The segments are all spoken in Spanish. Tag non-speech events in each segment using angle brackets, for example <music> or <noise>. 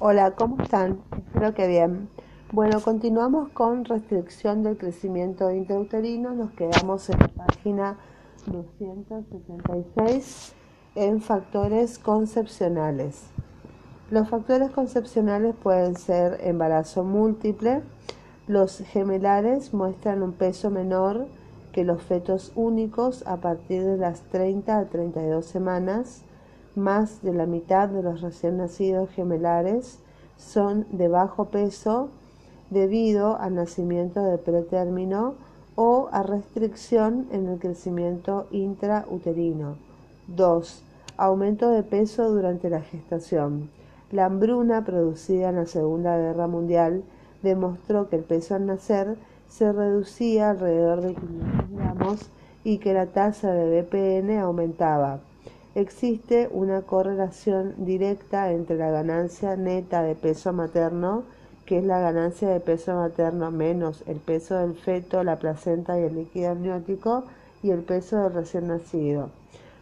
Hola, ¿cómo están? Espero que bien. Bueno, continuamos con restricción del crecimiento intrauterino. Nos quedamos en la página 276 en factores concepcionales. Los factores concepcionales pueden ser embarazo múltiple. Los gemelares muestran un peso menor que los fetos únicos a partir de las 30 a 32 semanas. Más de la mitad de los recién nacidos gemelares son de bajo peso debido al nacimiento de pretérmino o a restricción en el crecimiento intrauterino. 2. Aumento de peso durante la gestación. La hambruna producida en la Segunda Guerra Mundial demostró que el peso al nacer se reducía alrededor de 500 gramos y que la tasa de BPN aumentaba. Existe una correlación directa entre la ganancia neta de peso materno, que es la ganancia de peso materno menos el peso del feto, la placenta y el líquido amniótico, y el peso del recién nacido.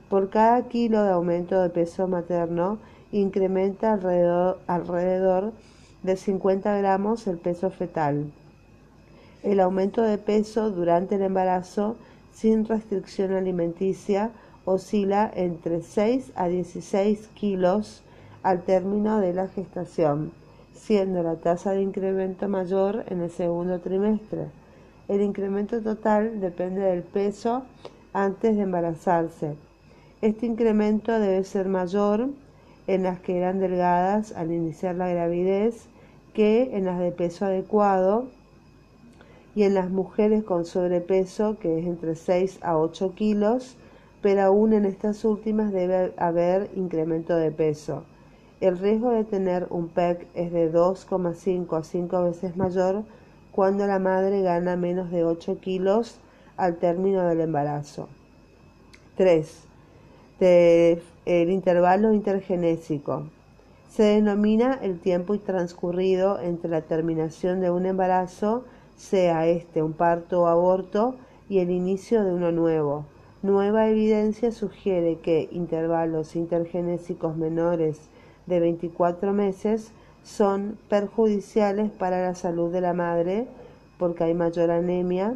Por cada kilo de aumento de peso materno, incrementa alrededor, de 50 gramos el peso fetal. El aumento de peso durante el embarazo sin restricción alimenticia oscila entre 6 a 16 kilos al término de la gestación, siendo la tasa de incremento mayor en el segundo trimestre. El incremento total depende del peso antes de embarazarse. Este incremento debe ser mayor en las que eran delgadas al iniciar la gravidez que en las de peso adecuado y en las mujeres con sobrepeso, que es entre 6 a 8 kilos, pero aún en estas últimas debe haber incremento de peso. El riesgo de tener un PEC es de 2,5 a 5 veces mayor cuando la madre gana menos de 8 kilos al término del embarazo. 3 el intervalo intergenésico. Se denomina el tiempo transcurrido entre la terminación de un embarazo, sea este un parto o aborto, y el inicio de uno nuevo. Nueva evidencia sugiere que intervalos intergenésicos menores de 24 meses son perjudiciales para la salud de la madre porque hay mayor anemia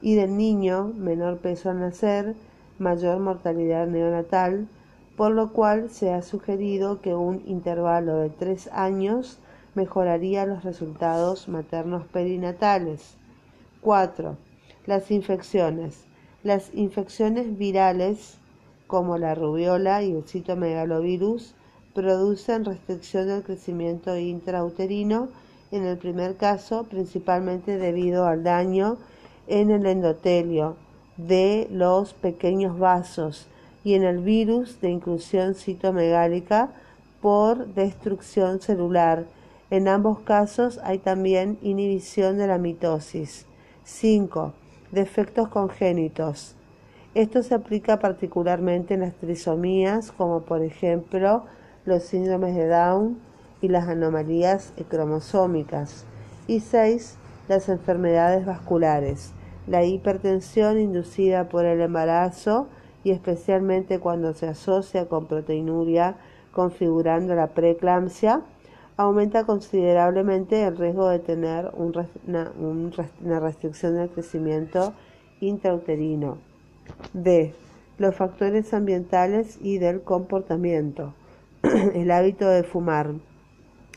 y del niño menor peso al nacer, mayor mortalidad neonatal, por lo cual se ha sugerido que un intervalo de tres años mejoraría los resultados maternos perinatales. 4. Las infecciones. Las infecciones virales, como la rubiola y el citomegalovirus, producen restricción del crecimiento intrauterino, en el primer caso principalmente debido al daño en el endotelio, de los pequeños vasos y en el virus de inclusión citomegálica por destrucción celular. En ambos casos hay también inhibición de la mitosis. 5. Defectos congénitos. Esto se aplica particularmente en las trisomías, como por ejemplo los síndromes de Down y las anomalías cromosómicas. Y 6. Las enfermedades vasculares la hipertensión inducida por el embarazo y especialmente cuando se asocia con proteinuria configurando la preeclampsia, aumenta considerablemente el riesgo de tener una, restricción del crecimiento intrauterino. D. Los factores ambientales y del comportamiento. <clears throat> el hábito de fumar.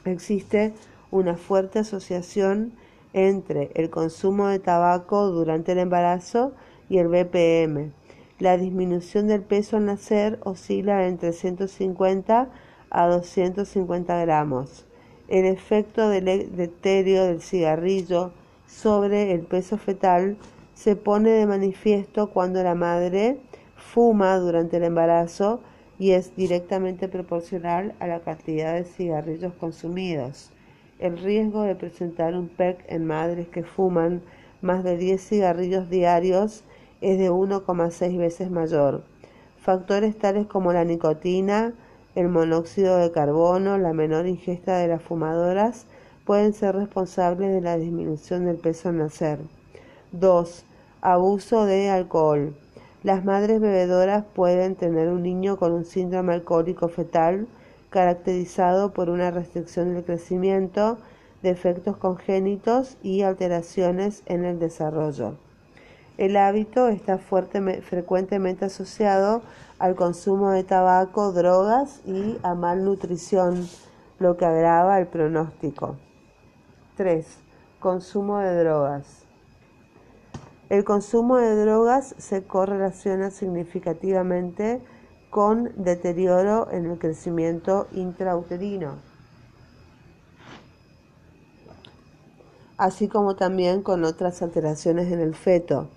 Existe una fuerte asociación entre el consumo de tabaco durante el embarazo y el BPM. La disminución del peso al nacer oscila entre 150 a 250 gramos. El efecto deleterio del cigarrillo sobre el peso fetal se pone de manifiesto cuando la madre fuma durante el embarazo y es directamente proporcional a la cantidad de cigarrillos consumidos. El riesgo de presentar un PEC en madres que fuman más de 10 cigarrillos diarios es de 1,6 veces mayor. Factores tales como la nicotina, el monóxido de carbono, la menor ingesta de las fumadoras pueden ser responsables de la disminución del peso al nacer. 2. Abuso de alcohol. Las madres bebedoras pueden tener un niño con un síndrome alcohólico fetal caracterizado por una restricción del crecimiento, defectos congénitos y alteraciones en el desarrollo. El hábito está frecuentemente asociado al consumo de tabaco, drogas y a malnutrición, lo que agrava el pronóstico. 3. Consumo de drogas. El consumo de drogas se correlaciona significativamente con deterioro en el crecimiento intrauterino, así como también con otras alteraciones en el feto.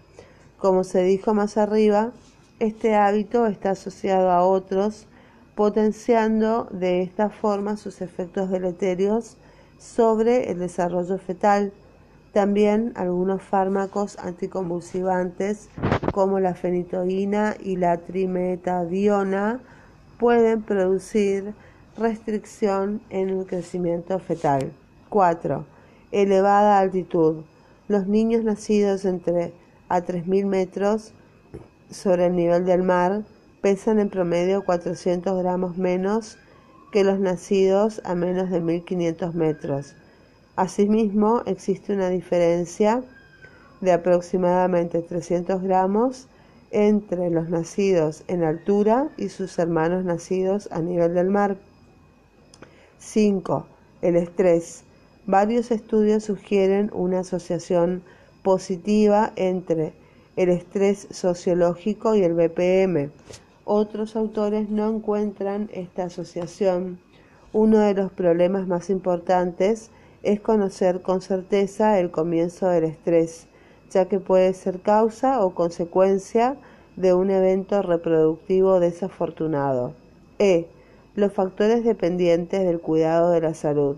Como se dijo más arriba, este hábito está asociado a otros, potenciando de esta forma sus efectos deleterios sobre el desarrollo fetal. También algunos fármacos anticonvulsivantes como la fenitoína y la trimetadiona pueden producir restricción en el crecimiento fetal. 4. Elevada altitud. Los niños nacidos entre a 3.000 metros sobre el nivel del mar pesan en promedio 400 gramos menos que los nacidos a menos de 1.500 metros. Asimismo, existe una diferencia de aproximadamente 300 gramos entre los nacidos en altura y sus hermanos nacidos a nivel del mar. 5. El estrés. Varios estudios sugieren una asociación positiva entre el estrés sociológico y el BPM. Otros autores no encuentran esta asociación. Uno de los problemas más importantes es conocer con certeza el comienzo del estrés ya que puede ser causa o consecuencia de un evento reproductivo desafortunado. E. Los factores dependientes del cuidado de la salud.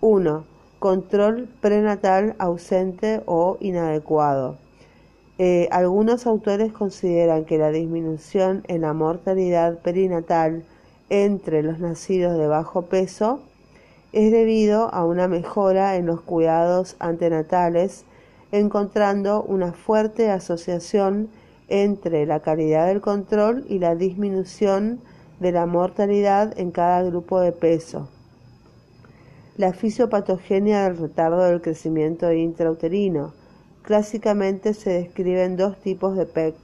1. Control prenatal ausente o inadecuado. Eh, algunos autores consideran que la disminución en la mortalidad perinatal entre los nacidos de bajo peso es debido a una mejora en los cuidados antenatales encontrando una fuerte asociación entre la calidad del control y la disminución de la mortalidad en cada grupo de peso. La fisiopatogenia del retardo del crecimiento intrauterino. Clásicamente se describen dos tipos de PEC,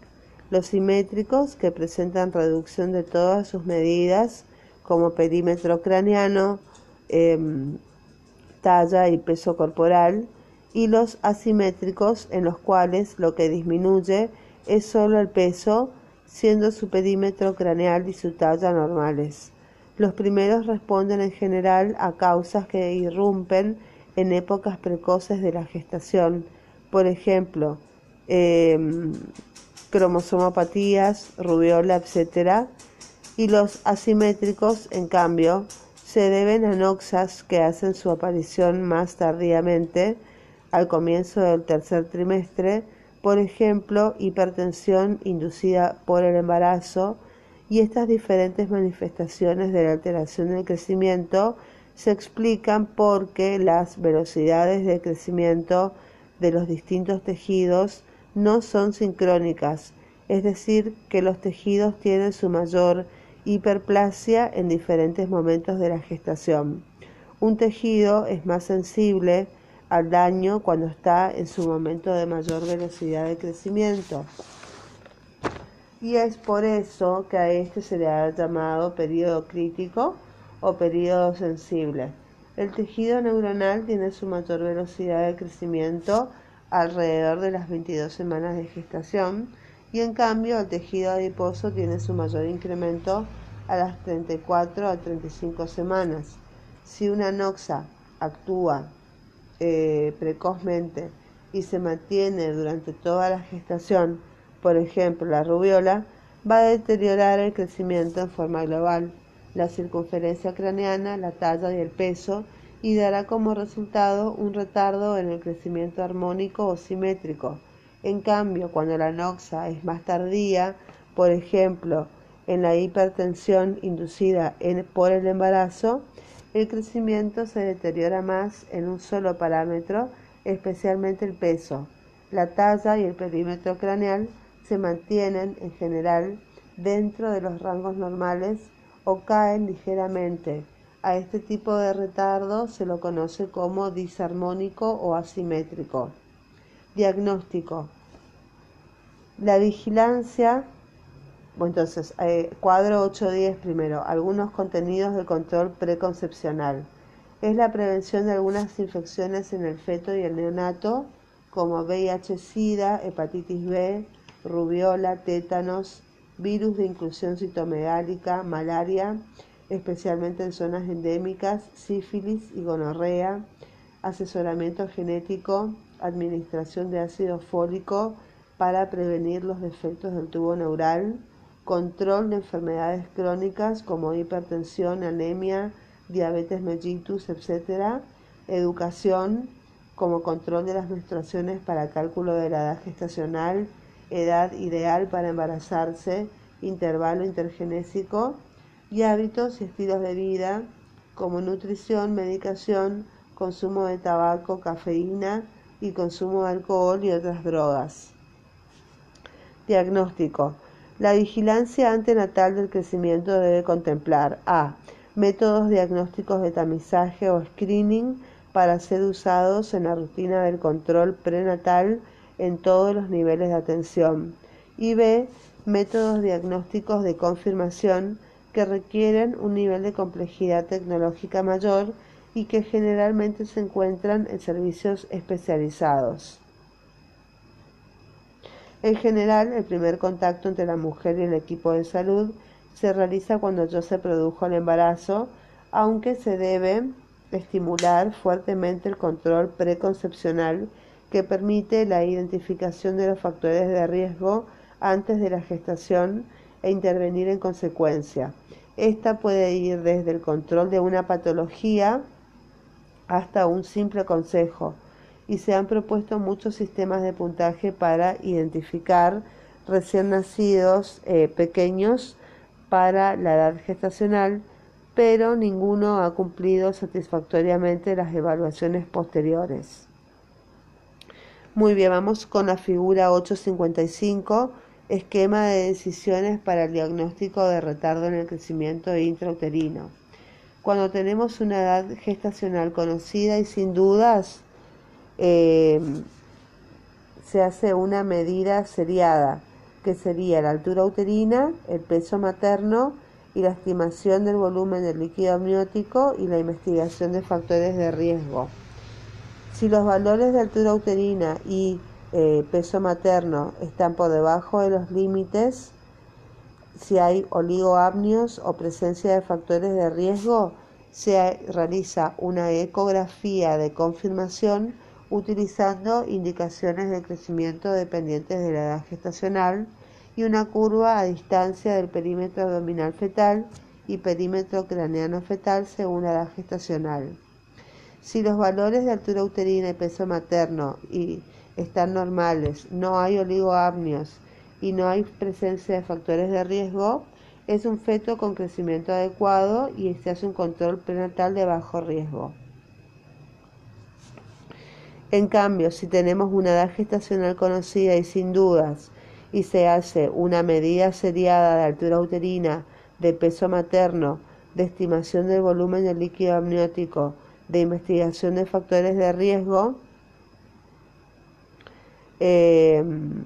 los simétricos que presentan reducción de todas sus medidas como perímetro craneano, em, talla y peso corporal, y los asimétricos en los cuales lo que disminuye es solo el peso, siendo su perímetro craneal y su talla normales. Los primeros responden en general a causas que irrumpen en épocas precoces de la gestación, por ejemplo, em, cromosomopatías, rubiola, etc. Y los asimétricos, en cambio, se deben a noxas que hacen su aparición más tardíamente, al comienzo del tercer trimestre, por ejemplo, hipertensión inducida por el embarazo, y estas diferentes manifestaciones de la alteración del crecimiento se explican porque las velocidades de crecimiento de los distintos tejidos no son sincrónicas, es decir, que los tejidos tienen su mayor hiperplasia en diferentes momentos de la gestación. Un tejido es más sensible al daño cuando está en su momento de mayor velocidad de crecimiento. Y es por eso que a este se le ha llamado periodo crítico o periodo sensible. El tejido neuronal tiene su mayor velocidad de crecimiento alrededor de las 22 semanas de gestación y en cambio el tejido adiposo tiene su mayor incremento a las 34 a 35 semanas. Si una noxa actúa eh, precozmente y se mantiene durante toda la gestación, por ejemplo la rubiola, va a deteriorar el crecimiento en forma global, la circunferencia craneana, la talla y el peso, y dará como resultado un retardo en el crecimiento armónico o simétrico. En cambio, cuando la noxa es más tardía, por ejemplo, en la hipertensión inducida por el embarazo, el crecimiento se deteriora más en un solo parámetro, especialmente el peso. La talla y el perímetro craneal se mantienen en general dentro de los rangos normales o caen ligeramente, A este tipo de retardo se lo conoce como disarmónico o asimétrico. Diagnóstico. La vigilancia, bueno, entonces, eh, cuadro 810 primero, algunos contenidos de control preconcepcional. Es la prevención de algunas infecciones en el feto y el neonato, como VIH-Sida, hepatitis B, rubiola, tétanos, virus de inclusión citomegálica, malaria, especialmente en zonas endémicas, sífilis y gonorrea, asesoramiento genético, administración de ácido fólico para prevenir los defectos del tubo neural, control de enfermedades crónicas como hipertensión, anemia, diabetes mellitus, etc., educación como control de las menstruaciones para cálculo de la edad gestacional, edad ideal para embarazarse, intervalo intergenésico y hábitos y estilos de vida como nutrición, medicación, consumo de tabaco, cafeína y consumo de alcohol y otras drogas. Diagnóstico. La vigilancia antenatal del crecimiento debe contemplar a. Métodos diagnósticos de tamizaje o screening para ser usados en la rutina del control prenatal en todos los niveles de atención. Y B. Métodos diagnósticos de confirmación que requieren un nivel de complejidad tecnológica mayor y que generalmente se encuentran en servicios especializados. En general, el primer contacto entre la mujer y el equipo de salud se realiza cuando ya se produjo el embarazo, aunque se debe estimular fuertemente el control preconcepcional que permite la identificación de los factores de riesgo antes de la gestación e intervenir en consecuencia. Esta puede ir desde el control de una patología hasta un simple consejo y se han propuesto muchos sistemas de puntaje para identificar recién nacidos eh, pequeños para la edad gestacional, pero ninguno ha cumplido satisfactoriamente las evaluaciones posteriores. Muy bien, vamos con la figura 855 Esquema de decisiones para el diagnóstico de retardo en el crecimiento intrauterino. Cuando tenemos una edad gestacional conocida y sin dudas, eh, se hace una medida seriada, que sería la altura uterina, el peso materno y la estimación del volumen del líquido amniótico y la investigación de factores de riesgo. Si los valores de altura uterina y eh, peso materno están por debajo de los límites, si hay oligoamnios o presencia de factores de riesgo, se realiza una ecografía de confirmación utilizando indicaciones de crecimiento dependientes de la edad gestacional y una curva a distancia del perímetro abdominal fetal y perímetro craneano fetal según la edad gestacional. Si los valores de altura uterina y peso materno están normales, no hay oligoamnios y no hay presencia de factores de riesgo, es un feto con crecimiento adecuado y se hace un control prenatal de bajo riesgo. En cambio, si tenemos una edad gestacional conocida y sin dudas, y se hace una medida seriada de altura uterina, de peso materno, de estimación del volumen del líquido amniótico, de investigación de factores de riesgo, Em,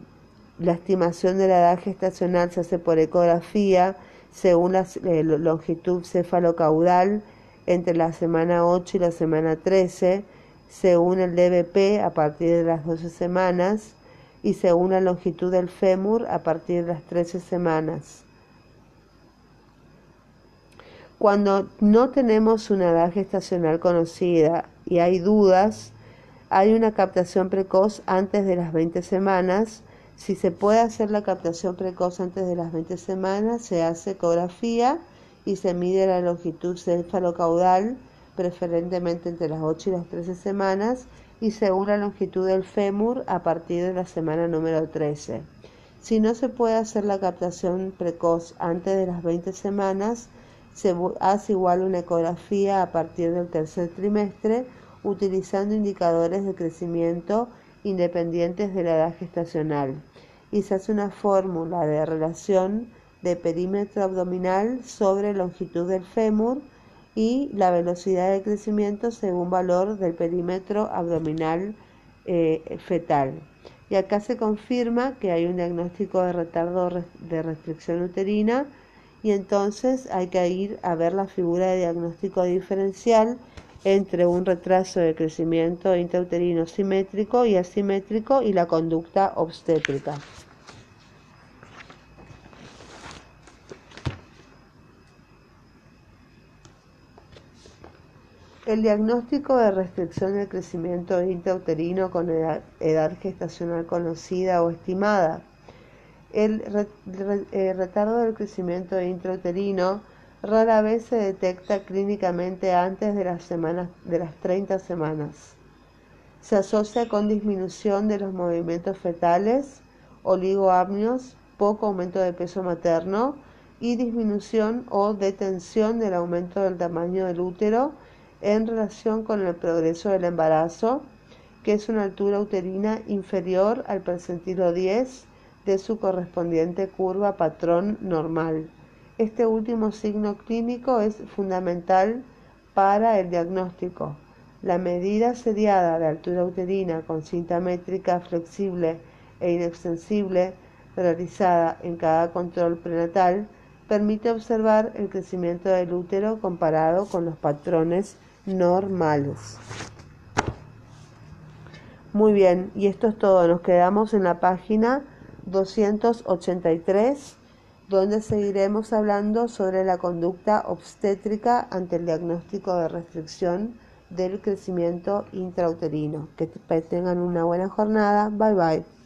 la estimación de la edad gestacional se hace por ecografía según la eh, longitud cefalocaudal entre la semana 8 y la semana 13, según el DBP a partir de las 12 semanas y según la longitud del fémur a partir de las 13 semanas. Cuando no tenemos una edad gestacional conocida y hay dudas, hay una captación precoz antes de las 20 semanas. Si se puede hacer la captación precoz antes de las 20 semanas, se hace ecografía y se mide la longitud cefalocaudal, preferentemente entre las 8 y las 13 semanas, y según la longitud del fémur a partir de la semana número 13. Si no se puede hacer la captación precoz antes de las 20 semanas, se hace igual una ecografía a partir del tercer trimestre utilizando indicadores de crecimiento independientes de la edad gestacional y se hace una fórmula de relación de perímetro abdominal sobre longitud del fémur y la velocidad de crecimiento según valor del perímetro abdominal eh, fetal. Y acá se confirma que hay un diagnóstico de retardo de restricción uterina y entonces hay que ir a ver la figura de diagnóstico diferencial entre un retraso de crecimiento intrauterino simétrico y asimétrico y la conducta obstétrica. El diagnóstico de restricción del crecimiento intrauterino con edad, gestacional conocida o estimada. El, retardo del crecimiento intrauterino rara vez se detecta clínicamente antes de las, semanas, de las 30 semanas. Se asocia con disminución de los movimientos fetales, oligoamnios, poco aumento de peso materno y disminución o detención del aumento del tamaño del útero en relación con el progreso del embarazo, que es una altura uterina inferior al percentilo 10 de su correspondiente curva patrón normal. Este último signo clínico es fundamental para el diagnóstico. La medida seriada de altura uterina con cinta métrica flexible e inextensible realizada en cada control prenatal permite observar el crecimiento del útero comparado con los patrones normales. Muy bien, y esto es todo. Nos quedamos en la página 283, donde seguiremos hablando sobre la conducta obstétrica ante el diagnóstico de restricción del crecimiento intrauterino. Que tengan una buena jornada. Bye bye.